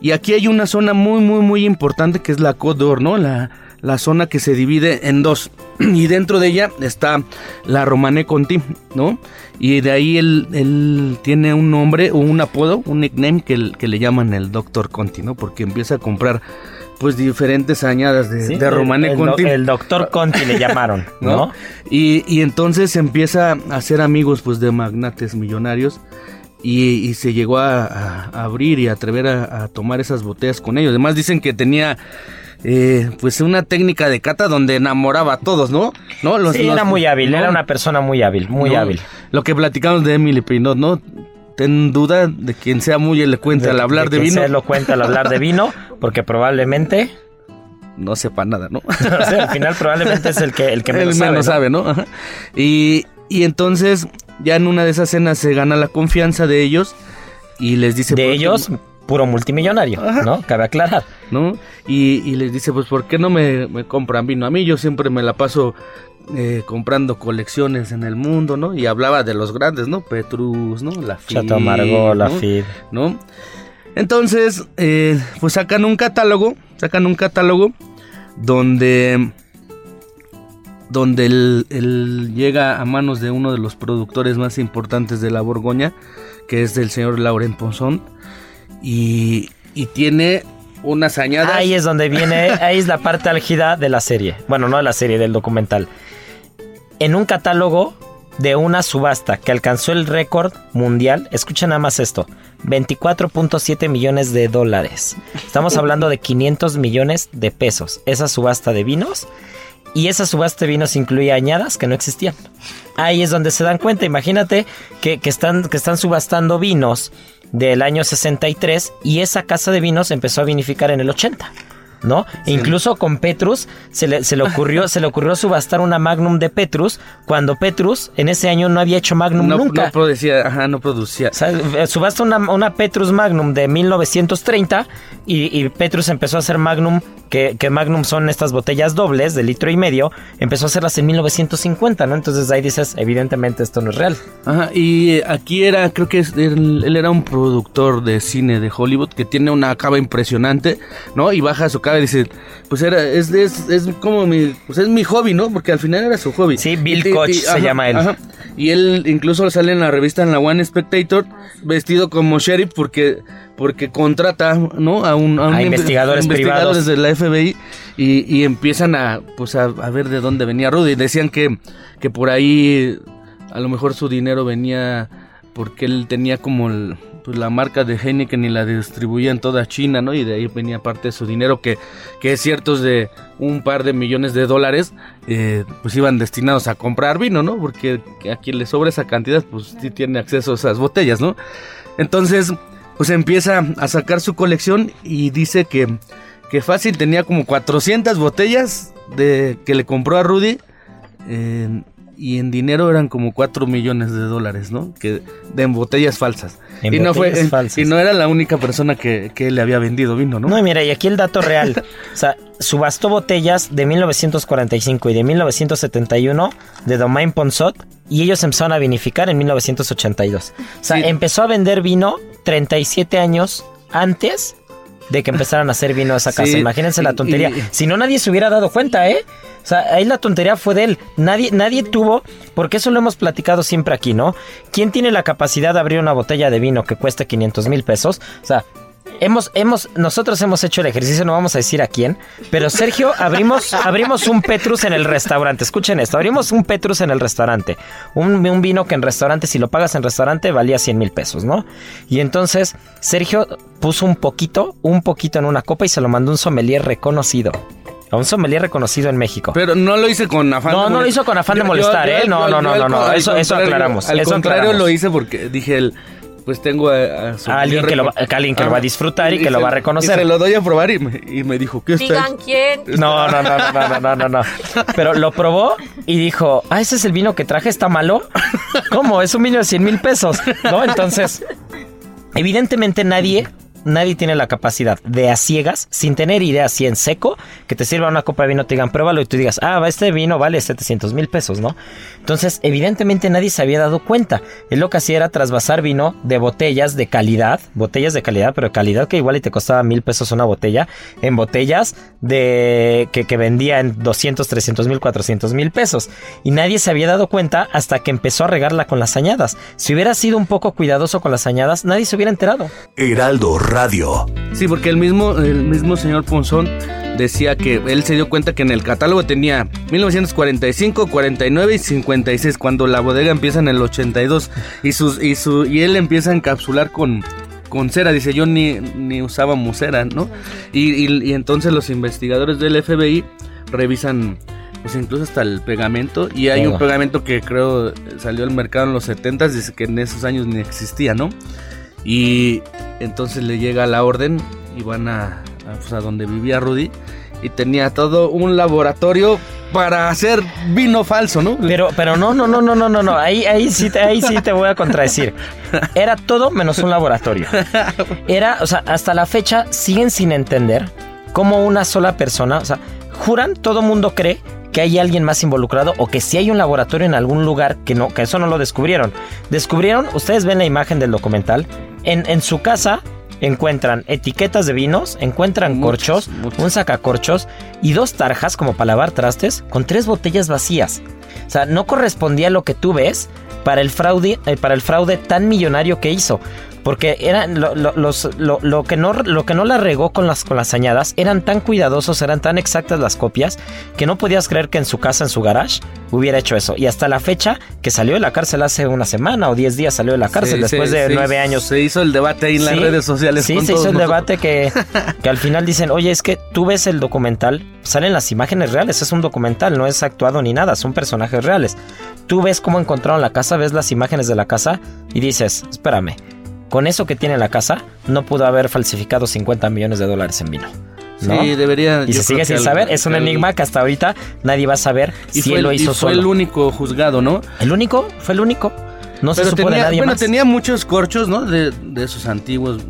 Y aquí hay una zona muy, muy, muy importante que es la Côte d'Or, ¿no? La, la zona que se divide en dos. Y dentro de ella está la Romané Conti, ¿no? Y de ahí él, él tiene un nombre o un apodo, un nickname que, que le llaman el Doctor Conti, ¿no? Porque empieza a comprar pues diferentes añadas de, Sí, de Romané el, Conti. el doctor Conti le llamaron, ¿no? ¿no? Y, y entonces empieza a hacer amigos pues de magnates millonarios y, y se llegó a, abrir y a atrever a, a tomar esas botellas con ellos. Además dicen que tenía eh, pues una técnica de cata donde enamoraba a todos, ¿no? ¿No? Los- Sí, los- era muy hábil, ¿no? era una persona muy hábil, muy ¿no? hábil. Lo que platicamos de Emily Pinot, ¿no? Ten duda de quien sea muy elocuente al hablar de, que vino. Se lo cuenta al hablar de vino, porque probablemente, No sepa nada, ¿no? o sea, al final probablemente es el que el que menos menos sabe, ¿no? sabe, ¿no? Y, y entonces, ya en una de esas cenas se gana la confianza de ellos y les dice... De "¿Por qué ellos, puro multimillonario, ¿no? Cabe aclarar. ¿no? Y, y les dice, pues, ¿por qué no me, me compran vino? A mí yo siempre me la paso eh, comprando colecciones en el mundo, ¿no? Y hablaba de los grandes, ¿no? Petrus, ¿no? La Chateau Margaux, ¿no? Lafite. ¿no? Entonces, eh, pues sacan un catálogo, sacan un catálogo donde donde él, llega a manos de uno de los productores más importantes de la Borgoña, que es del señor Laurent Ponson, y, y tiene unas añadas. Ahí es donde viene, ahí es la parte álgida de la serie. Bueno, no de la serie, del documental. En un catálogo de una subasta que alcanzó el récord mundial, escucha nada más esto, 24.7 millones de dólares. Estamos hablando de 500 millones de pesos. Esa subasta de vinos. Y esa subasta de vinos incluía añadas que no existían. Ahí es donde se dan cuenta. Imagínate que, que están, que están subastando vinos del año 63 y esa casa de vinos empezó a vinificar en el 80. ¿No? E incluso con Petrus se le, se le ocurrió se le ocurrió subastar una Magnum de Petrus cuando Petrus en ese año no había hecho Magnum no, nunca. no producía, ajá, no producía. O sea, eh, subasta una, una Petrus Magnum de 1930 y, y Petrus empezó a hacer Magnum, que, que Magnum son estas botellas dobles de litro y medio, empezó a hacerlas en 1950, ¿no? Entonces ahí dices, evidentemente esto no es real. Ajá, y eh, aquí era, creo que es- él, él era un productor de cine de Hollywood que tiene una cava impresionante, ¿no? Y baja su cava y dice, pues era, es, es, es como mi, pues es mi hobby, ¿no? Porque al final era su hobby. Sí, Bill y- Koch se ajá, llama él. ajá. Y él incluso sale en la revista en la One Spectator vestido como sheriff porque porque contrata, ¿no? A un, A inve- investigadores privados. de la FBI y, y empiezan a pues a, a ver de dónde venía Rudy. Decían que que por ahí a lo mejor su dinero venía porque él tenía como el- pues, la marca de Heineken y la distribuía en toda China, ¿no? Y de ahí venía parte de su dinero que, que ciertos de un par de millones de dólares eh, pues iban destinados a comprar vino, ¿no? Porque a quien le sobra esa cantidad pues sí tiene acceso a esas botellas, ¿no? Entonces pues empieza a sacar su colección y dice que, que fácil tenía como 400 botellas de que le compró a Rudy eh, y en dinero eran como 4 millones de dólares, ¿no? Que de en botellas falsas. En y no fue botellas en- falsas. y no era la única persona que, que le había vendido vino, ¿no? No, y mira, y aquí el dato real. O sea, subastó botellas de 1945 y de 1971 de Domaine Ponsot y ellos empezaron a vinificar en 1982. O sea, Sí. empezó a vender vino 37 años antes de que empezaran a hacer vino a esa casa. Sí, Imagínense la tontería. y- si no, nadie se hubiera dado cuenta, ¿eh? O sea, ahí la tontería fue de él. Nadie, nadie tuvo, porque eso lo hemos platicado siempre aquí, ¿no? ¿Quién tiene la capacidad de abrir una botella de vino que cueste 500 mil pesos? O sea, hemos, hemos, nosotros hemos hecho el ejercicio, no vamos a decir a quién, pero Sergio, abrimos, abrimos un Petrus en el restaurante. Escuchen esto, abrimos un Petrus en el restaurante. Un, un vino que en restaurante, si lo pagas en restaurante, valía 100 mil pesos, ¿no? Y entonces Sergio puso un poquito, un poquito en una copa y se lo mandó un sommelier reconocido. A un sommelier reconocido en México. Pero no lo hice con afán No, de no lo molestar. hizo con afán de molestar, ¿eh? No, no, no, no, no, eso- aclaramos, Al eso contrario aclaramos. lo hice porque dije, el, pues tengo a, a su A alguien que lo va- a alguien que lo va a disfrutar y que lo va a reconocer. Y se lo doy a probar y me, y me dijo, ¿qué está Digan hecho?" quién. No, no, no, no, no, no, no, no. Pero lo probó y dijo, ah, ese es el vino que traje, está malo. ¿Cómo? Es un vino de 100 mil pesos, ¿no? Entonces, evidentemente nadie, nadie tiene la capacidad de a ciegas, sin tener idea así en seco, que te sirva una copa de vino, te digan, pruébalo y tú digas, ah, este vino vale 700 mil pesos, ¿no? Entonces, evidentemente nadie se había dado cuenta. Él lo que hacía era trasvasar vino de botellas de calidad, botellas de calidad, pero de calidad que igual y te costaba mil pesos una botella, en botellas de que, que vendía en 200, 300 mil, 400 mil pesos. Y nadie se había dado cuenta hasta que empezó a regarla con las añadas. Si hubiera sido un poco cuidadoso con las añadas, nadie se hubiera enterado. Heraldo Radio. Sí, porque el mismo, el mismo señor Ponzón decía que él se dio cuenta que en el catálogo tenía 1945, 49 y 56, cuando la bodega empieza en el 82 y, sus, y, su, y él empieza a encapsular con, con cera, dice yo ni, ni usábamos cera, ¿no? Y, y- y entonces los investigadores del FBI revisan pues incluso hasta el pegamento y hay un pegamento que creo salió al mercado en los 70 dice que en esos años ni existía, ¿no? Y entonces le llega la orden y van a, a, pues, donde vivía Rudy y tenía todo un laboratorio para hacer vino falso, ¿no? Pero, pero no, no, no, no, no, no, no. Ahí, ahí sí, ahí sí te voy a contradecir. Era todo menos un laboratorio. Era, o sea, hasta la fecha siguen sin entender cómo una sola persona, o sea, juran, todo mundo cree que hay alguien más involucrado o que si hay un laboratorio en algún lugar que no, que eso no lo descubrieron. Descubrieron, ustedes ven la imagen del documental, en, en su casa encuentran etiquetas de vinos, encuentran Muchos, corchos, muchos. un sacacorchos y dos tarjas como para lavar trastes con tres botellas vacías. O sea, no correspondía a lo que tú ves para el fraude, eh, para el fraude tan millonario que hizo. Porque eran lo, lo- los, lo, lo que no, lo que no la regó con las, con las añadas, eran tan cuidadosos, eran tan exactas las copias, que no podías creer que en su casa, en su garage, hubiera hecho eso. Y hasta la fecha, que salió de la cárcel hace una semana o diez días salió de la cárcel, después de se nueve años. Se hizo el debate ahí en las Sí, redes sociales. Sí, con se hizo el nosotros. debate que, que al final dicen, oye, es que tú ves el documental, salen las imágenes reales, es un documental, no es actuado ni nada, son personajes reales. Tú ves cómo encontraron la casa, ves las imágenes de la casa y dices, espérame, con eso que tiene la casa, no pudo haber falsificado 50 millones de dólares en vino. ¿no? Sí, debería. y se sigue sin saber, es un enigma que hasta ahorita nadie va a saber Y si él lo hizo y fue solo. el único juzgado, ¿no? ¿El único? ¿Fue el único? No se supo tenía, de nadie bueno, más. tenía muchos corchos, ¿no? De, de esos antiguos.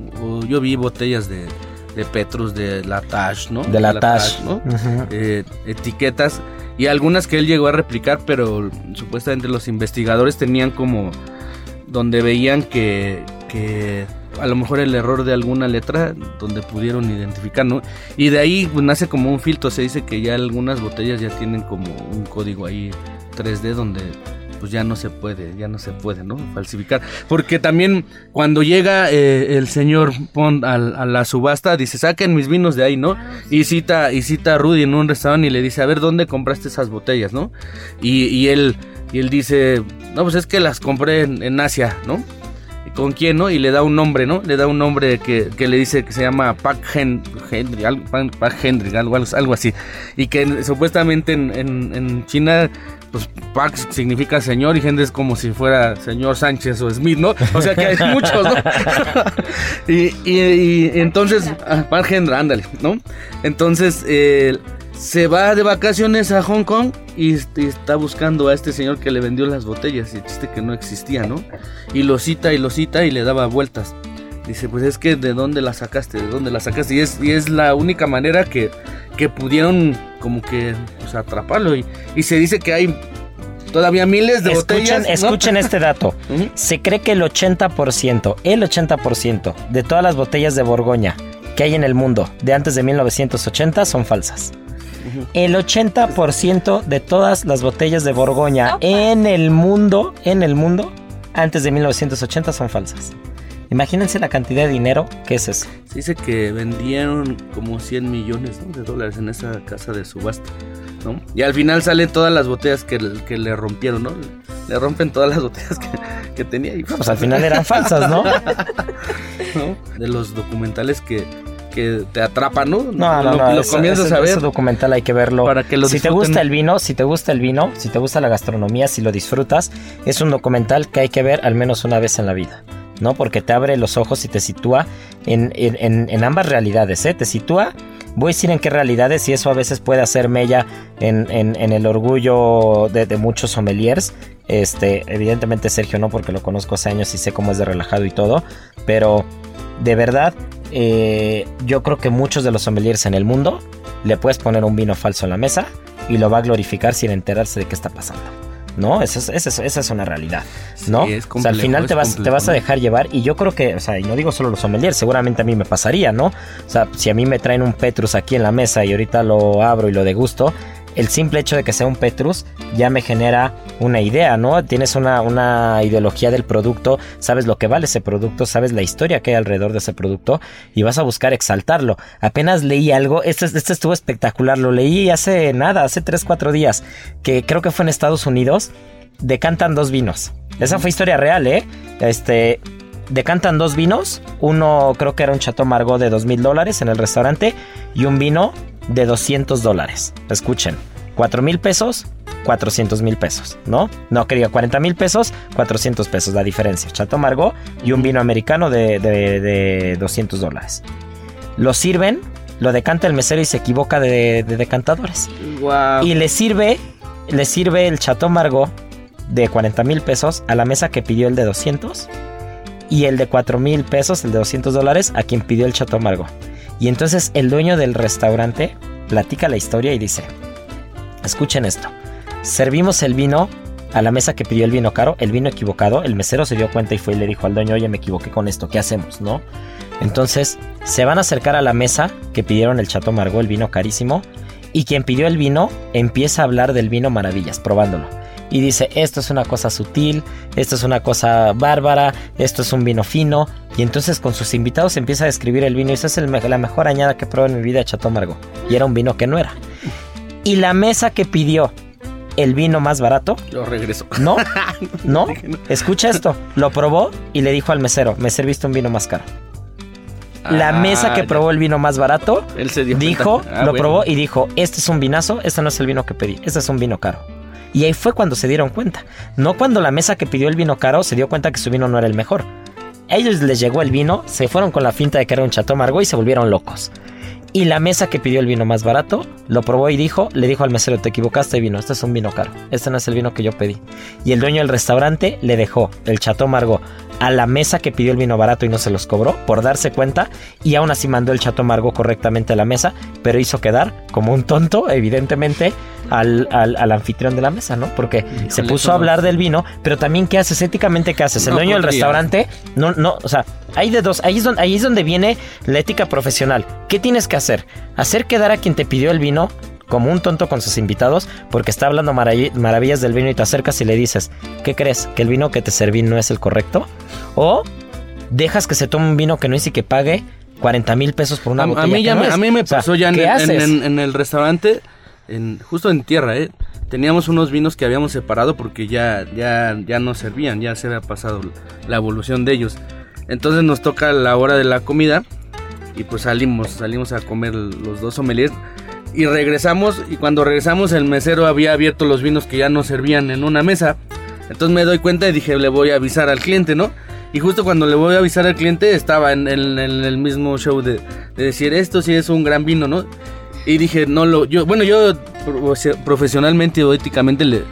yo vi botellas de, de Petrus, de Latash, ¿no? De Latash. ¿no? Eh, etiquetas y algunas que él llegó a replicar, pero supuestamente los investigadores tenían como donde veían que, que a lo mejor el error de alguna letra donde pudieron identificar, ¿no? Y de ahí pues, nace como un filtro, se dice que ya algunas botellas ya tienen como un código ahí 3D donde pues ya no se puede, ya no se puede, ¿no? Falsificar. Porque también cuando llega eh, el señor Pond a, la subasta, dice, saquen mis vinos de ahí, ¿no? Y cita, y cita a Rudy en un restaurante y le dice, a ver, ¿dónde compraste esas botellas, no? Y, y él, y él dice, no, pues es que las compré en, Asia, ¿no? ¿Con quién, no? Y le da un nombre, ¿no? Le da un nombre que, le dice que se llama Pac Henry, algo, algo, algo, así. Y que supuestamente en, en China pues Pax significa señor y gente es como si fuera señor Sánchez o Smith, ¿no? O sea que hay muchos, ¿no? y, y, entonces, ah, ándale, ¿no? Entonces, eh, se va de vacaciones a Hong Kong y, está buscando a este señor que le vendió las botellas y el chiste que no existía, ¿no? Y lo cita y lo cita y le daba vueltas. Dice, pues es que de dónde la sacaste, de dónde la sacaste. Y es, y es la única manera que, que pudieron como que pues, atraparlo. Y, y, se dice que hay todavía miles de botellas. Escuchen este dato. Se cree que el 80%, el 80% de todas las botellas de Borgoña que hay en el mundo de antes de 1980 son falsas. El 80% de todas las botellas de Borgoña en el mundo, en el mundo, antes de 1980 son falsas. Imagínense la cantidad de dinero que es eso. Se dice que vendieron como 100 millones de dólares en esa casa de subasta. ¿no? Y al final salen todas las botellas que, que le rompieron, ¿no? Le rompen todas las botellas que, tenía. Y, pues al final eran falsas, ¿no? De los documentales que, que te atrapan, ¿no? No, no, no. Lo, comienzas a ver. Ese documental hay que verlo. Para que lo si te gusta el vino, si te gusta el vino, si te gusta la gastronomía, si lo disfrutas, es un documental que hay que ver al menos una vez en la vida. ¿no? Porque te abre los ojos y te sitúa en, ambas realidades, ¿eh? Te sitúa, voy a decir en qué realidades y eso a veces puede hacer mella en, el orgullo de, muchos sommeliers. Este, evidentemente Sergio no, porque lo conozco hace años y sé cómo es de relajado y todo, pero de verdad, eh, yo creo que muchos de los sommeliers en el mundo le puedes poner un vino falso en la mesa y lo va a glorificar sin enterarse de qué está pasando. ¿no? Esa es, esa es, una realidad, ¿no? o sea, al final te vas, te vas a dejar llevar y yo creo que, o sea, y no digo solo los sommeliers, seguramente a mí me pasaría, ¿no? O sea, si a mí me traen un Petrus aquí en la mesa y ahorita lo abro y lo degusto, el simple hecho de que sea un Petrus ya me genera una idea, ¿no? Tienes una, una, ideología del producto, sabes lo que vale ese producto, sabes la historia que hay alrededor de ese producto y vas a buscar exaltarlo. Apenas leí algo, este, este estuvo espectacular, lo leí hace nada, hace 3, 4 días, que creo que fue en Estados Unidos, decantan dos vinos. Esa fue historia real, ¿eh? Este, decantan dos vinos. Uno creo que era un Chateau Margaux de dos mil dólares en el restaurante y un vino de 200 dólares. Escuchen, 4 mil pesos, 400 mil pesos, ¿no? No, quería 40 mil pesos, 400 pesos, la diferencia. Chato Margaux y un vino americano de, de, 200 dólares. Lo sirven, lo decanta el mesero y se equivoca de, decantadores. Y le sirve, le sirve el Chateau Margaux de 40 mil pesos a la mesa que pidió el de 200 y el de 4 mil pesos, el de 200 dólares, a quien pidió el Chateau Margaux. Y entonces el dueño del restaurante platica la historia y dice, escuchen esto, servimos el vino a la mesa que pidió el vino caro, el vino equivocado, el mesero se dio cuenta y fue y le dijo al dueño, oye, me equivoqué con esto, ¿qué hacemos? ¿No? Entonces se van a acercar a la mesa que pidieron el Chateau Margaux, el vino carísimo, y quien pidió el vino empieza a hablar del vino maravillas, probándolo y dice, esto es una cosa sutil, esto es una cosa bárbara, esto es un vino fino. Y entonces con sus invitados empieza a describir el vino y esa es la mejor añada que probé en mi vida de Chateau. Y era un vino que no era. Y la mesa que pidió el vino más barato. Lo regresó. No, no. Escucha esto. Lo probó y le dijo al mesero, me serviste un vino más caro. La ah, mesa que probó el vino más barato Él se dio dijo, ah, lo probó y dijo, este es un vinazo, este no es el vino que pedí, este es un vino caro. Y ahí fue cuando se dieron cuenta. No cuando la mesa que pidió el vino caro se dio cuenta que su vino no era el mejor. A ellos les llegó el vino, se fueron con la finta de que era un Chateau Margaux y se volvieron locos. Y la mesa que pidió el vino más barato lo probó y dijo, le dijo al mesero, te equivocaste vino, este es un vino caro, este no es el vino que yo pedí. Y el dueño del restaurante le dejó el Chateau Margaux a la mesa que pidió el vino barato y no se los cobró por darse cuenta y aún así mandó el Chateau Margaux correctamente a la mesa, pero hizo quedar como un tonto, evidentemente, al, al, al anfitrión de la mesa, ¿no? Porque se puso a no. hablar del vino, pero también ¿qué haces? Éticamente, ¿qué haces? El No dueño del restaurante, no, no, o sea, hay de dos, ahí es, donde, ahí es donde viene la ética profesional. ¿Qué tienes que hacer? Hacer quedar a quien te pidió el vino como un tonto con sus invitados porque está hablando marav- maravillas del vino y te acercas y le dices, ¿qué crees? ¿Que el vino que te serví no es el correcto? ¿O dejas que se tome un vino que no es y que pague 40 mil pesos por una a, a botella? mí que ya no me, a mí me O sea, pasó ya en, ¿qué en- haces? en- en el restaurante, en, justo en tierra, ¿eh? Teníamos unos vinos que habíamos separado porque ya, ya, ya no servían, ya se había pasado la evolución de ellos. Entonces nos toca la hora de la comida y pues salimos, salimos a comer los dos sommeliers y regresamos y cuando regresamos el mesero había abierto los vinos que ya no servían en una mesa. Entonces me doy cuenta y dije, le voy a avisar al cliente, ¿no? Y justo cuando le voy a avisar al cliente estaba en, el mismo show de, de decir, esto sí es un gran vino, ¿no? Y dije, no lo, yo, bueno, yo pro- profesionalmente o éticamente le,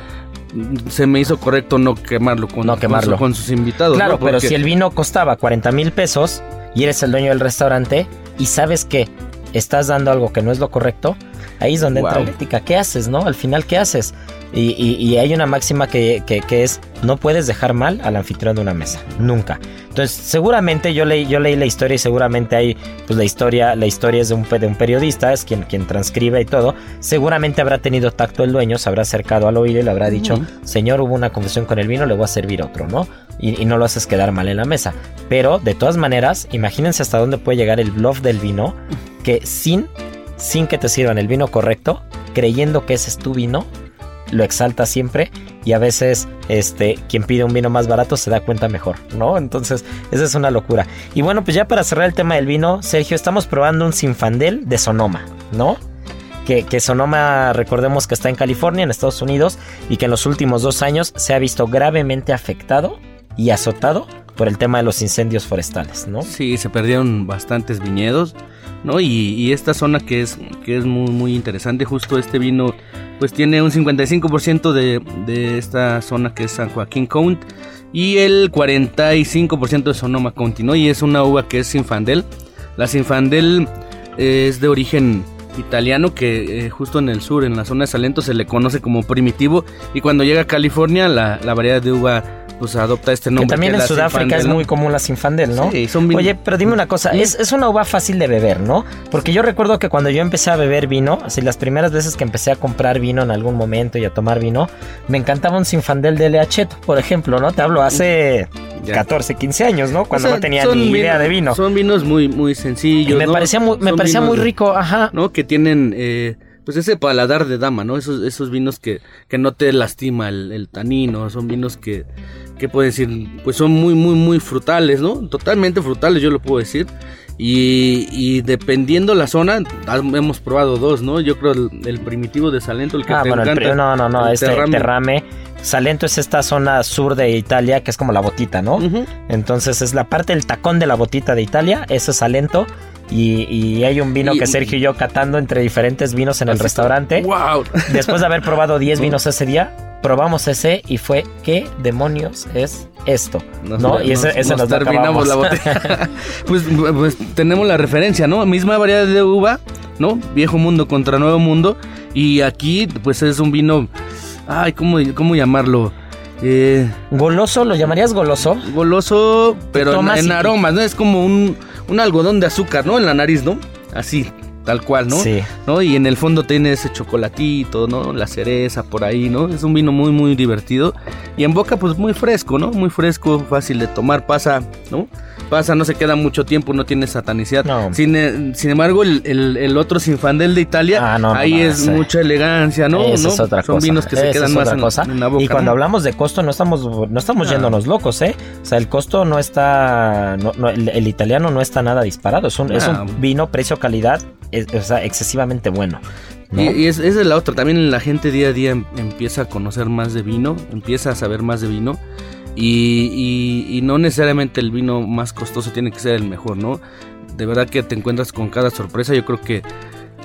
se me hizo correcto no quemarlo con, No con quemarlo. su- con sus invitados. Claro, ¿no? pero si el vino costaba 40 mil pesos y eres el dueño del restaurante y sabes que estás dando algo que no es lo correcto, ahí es donde entra la ética. ¿Qué haces, no? Al final, ¿qué haces? Y, y- y hay una máxima que, que- que es, no puedes dejar mal al anfitrión de una mesa, nunca. Entonces, seguramente yo leí, yo leí la historia y seguramente hay, pues la historia, la historia es de un, pe- de un periodista, es quien, quien transcribe y todo. Seguramente habrá tenido tacto el dueño, se habrá acercado al oído y le habrá dicho, señor, hubo una confusión con el vino, le voy a servir otro, ¿no? Y, y no lo haces quedar mal en la mesa. Pero, de todas maneras, imagínense hasta dónde puede llegar el bluff del vino, que sin, sin que te sirvan el vino correcto, creyendo que ese es tu vino, lo exalta siempre y a veces este quien pide un vino más barato se da cuenta mejor, ¿no? Entonces, esa es una locura. Y bueno, pues ya para cerrar el tema del vino, Sergio, estamos probando un Sinfandel de Sonoma, ¿no? Que, que Sonoma, recordemos que está en California, en Estados Unidos, y que en los últimos dos años se ha visto gravemente afectado y azotado por el tema de los incendios forestales, ¿no? Sí, se perdieron bastantes viñedos, ¿no? Y, esta zona que es, que es muy, muy interesante, justo este vino, pues tiene un 55% de, de esta zona que es San Joaquín County y el 45% de Sonoma County. Y es una uva que es Sinfandel. La Sinfandel eh, es de origen italiano que eh, justo en el sur, en la zona de Salento, se le conoce como primitivo y cuando llega a California la, la variedad de uva pues adopta este nombre. Que también en Sudáfrica es muy común la Sinfandel, ¿no? Sí, son vin- Oye, pero dime una cosa, es, es una uva fácil de beber, ¿no? Porque yo recuerdo que cuando yo empecé a beber vino, así las primeras veces que empecé a comprar vino en algún momento y a tomar vino, me encantaba un Sinfandel de Leacheto, por ejemplo, ¿no? Te hablo hace Ya. 14, 15 años, ¿no? Cuando O sea, no tenía ni idea de vino. Son vinos muy, muy Y sencillos. me ¿no? parecía muy, me Son parecía muy rico, ajá. ¿No? Que tienen, eh, pues ese paladar de dama, ¿no? Esos, esos vinos que, que no te lastima el, el tanino. Son vinos que, que puedo decir, pues son muy, muy, muy frutales, ¿no? Totalmente frutales, yo lo puedo decir. Y, y dependiendo la zona, ah, hemos probado dos, ¿no? Yo creo el, el primitivo de Salento, el que Ah, te bueno, el encanta. pri- no, no, no, el este Terrame. terrame. Salento es esta zona sur de Italia que es como la botita, ¿no? Entonces es la parte del tacón de la botita de Italia, eso es Salento. Y, y hay un vino Y- que Sergio y yo catando entre diferentes vinos en el restaurante. ¡Wow! Después de haber probado 10 vinos ese día, probamos ese y fue, ¿qué demonios es esto? ¿No? y ese, ese nos, lo terminamos la botella. pues, pues tenemos la referencia, ¿no? Misma variedad de uva, ¿no? Viejo mundo contra nuevo mundo. Y aquí, pues es un vino. Ay, ¿cómo, cómo llamarlo? Eh, ¿Goloso? ¿Lo llamarías goloso? goloso, pero en, en aromas, ¿no? Es como un, un algodón de azúcar, ¿no? En la nariz, ¿no? Así, tal cual, ¿no? Sí. ¿no? Y en el fondo tiene ese chocolatito, ¿no? La cereza por ahí, ¿no? Es un vino muy, muy divertido. Y en boca, pues muy fresco, ¿no? Muy fresco, fácil de tomar, pasa, ¿no? Pasa, no se queda mucho tiempo, no tiene satanicidad. No. Sin, eh, sin embargo, el, el, el otro Sinfandel de Italia, Ah, no, no ahí más, es sí. mucha elegancia, ¿no? Esa ¿no? es otra Son cosa. vinos que se quedan más en, cosa. en la boca. Y cuando ¿no? hablamos de costo, no estamos, no estamos Ah. yéndonos locos, ¿eh? O sea, el costo no está. no- no, el, el italiano no está nada disparado. Es un, es Ah. un vino precio-calidad, es- excesivamente bueno. ¿no? Y, y es, esa es la otra. También la gente día a día em- empieza a conocer más de vino, empieza a saber más de vino. Y no necesariamente el vino más costoso tiene que ser el mejor, ¿no? De verdad que te encuentras con cada sorpresa. Yo creo que,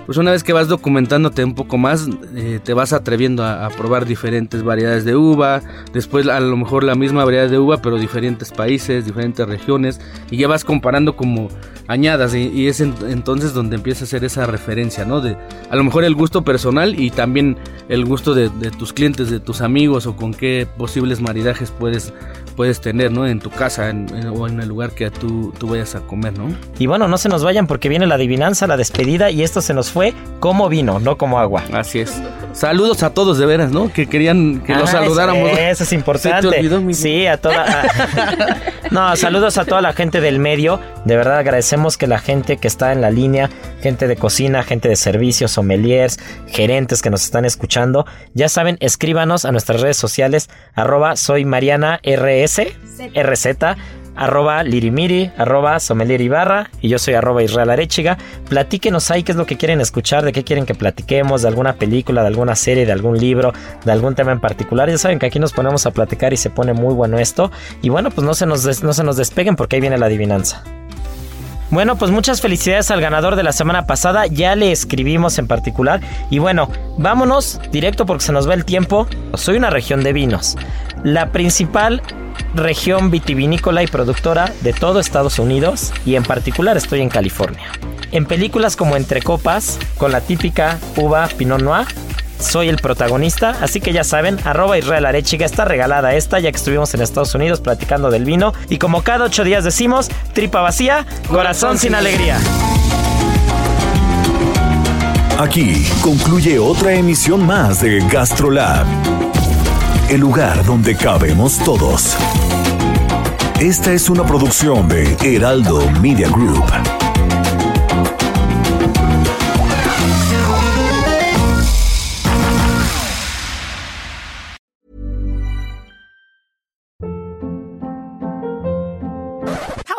pues una vez que vas documentándote un poco más, eh, te vas atreviendo a, probar diferentes variedades de uva. Después, a lo mejor la misma variedad de uva, pero diferentes países, diferentes regiones. Y ya vas comparando como añadas. Y, es en- entonces donde empieza a hacer esa referencia, ¿no? De a lo mejor el gusto personal y también el gusto de tus clientes, de tus amigos o con qué posibles maridajes puedes puedes tener, ¿no? En tu casa en- en- o en el lugar que tú, tú vayas a comer, ¿no? Y bueno, no se nos vayan porque viene la adivinanza, la despedida y esto se nos fue como vino, no como agua. Así es. Saludos a todos de veras, ¿no? Que querían que los Ah, saludáramos. Eso, eso es importante. Se te olvidó, mi- Sí, a toda. a- no, saludos a toda la gente del medio. De verdad agradecemos que la gente que está en la línea, gente de cocina, gente de servicios, sommeliers, gerentes que nos están escuchando, ya saben, escríbanos a nuestras redes sociales, arroba soy Mariana RS, RZ, arroba lirimiri, arroba sommelier Ibarra y yo soy arroba Israel Arechiga. Platíquenos ahí qué es lo que quieren escuchar, de qué quieren que platiquemos, de alguna película, de alguna serie, de algún libro, de algún tema en particular. Ya saben que aquí nos ponemos a platicar y se pone muy bueno esto. Y bueno, pues no se nos, des- no se nos despeguen porque ahí viene la adivinanza. Bueno, pues muchas felicidades al ganador de la semana pasada. Ya le escribimos en particular. Y bueno, vámonos directo porque se nos va el tiempo. Soy una región de vinos. La principal región vitivinícola y productora de todo Estados Unidos. Y en particular estoy en California. En películas como Entre Copas, con la típica uva Pinot Noir, soy el protagonista, así que ya saben, arroba Israel Arechiga está regalada esta, ya que estuvimos en Estados Unidos platicando del vino. Y como cada ocho días decimos, tripa vacía, corazón sin alegría. Aquí concluye otra emisión más de GastroLab, el lugar donde cabemos todos. Esta es una producción de Heraldo Media Group.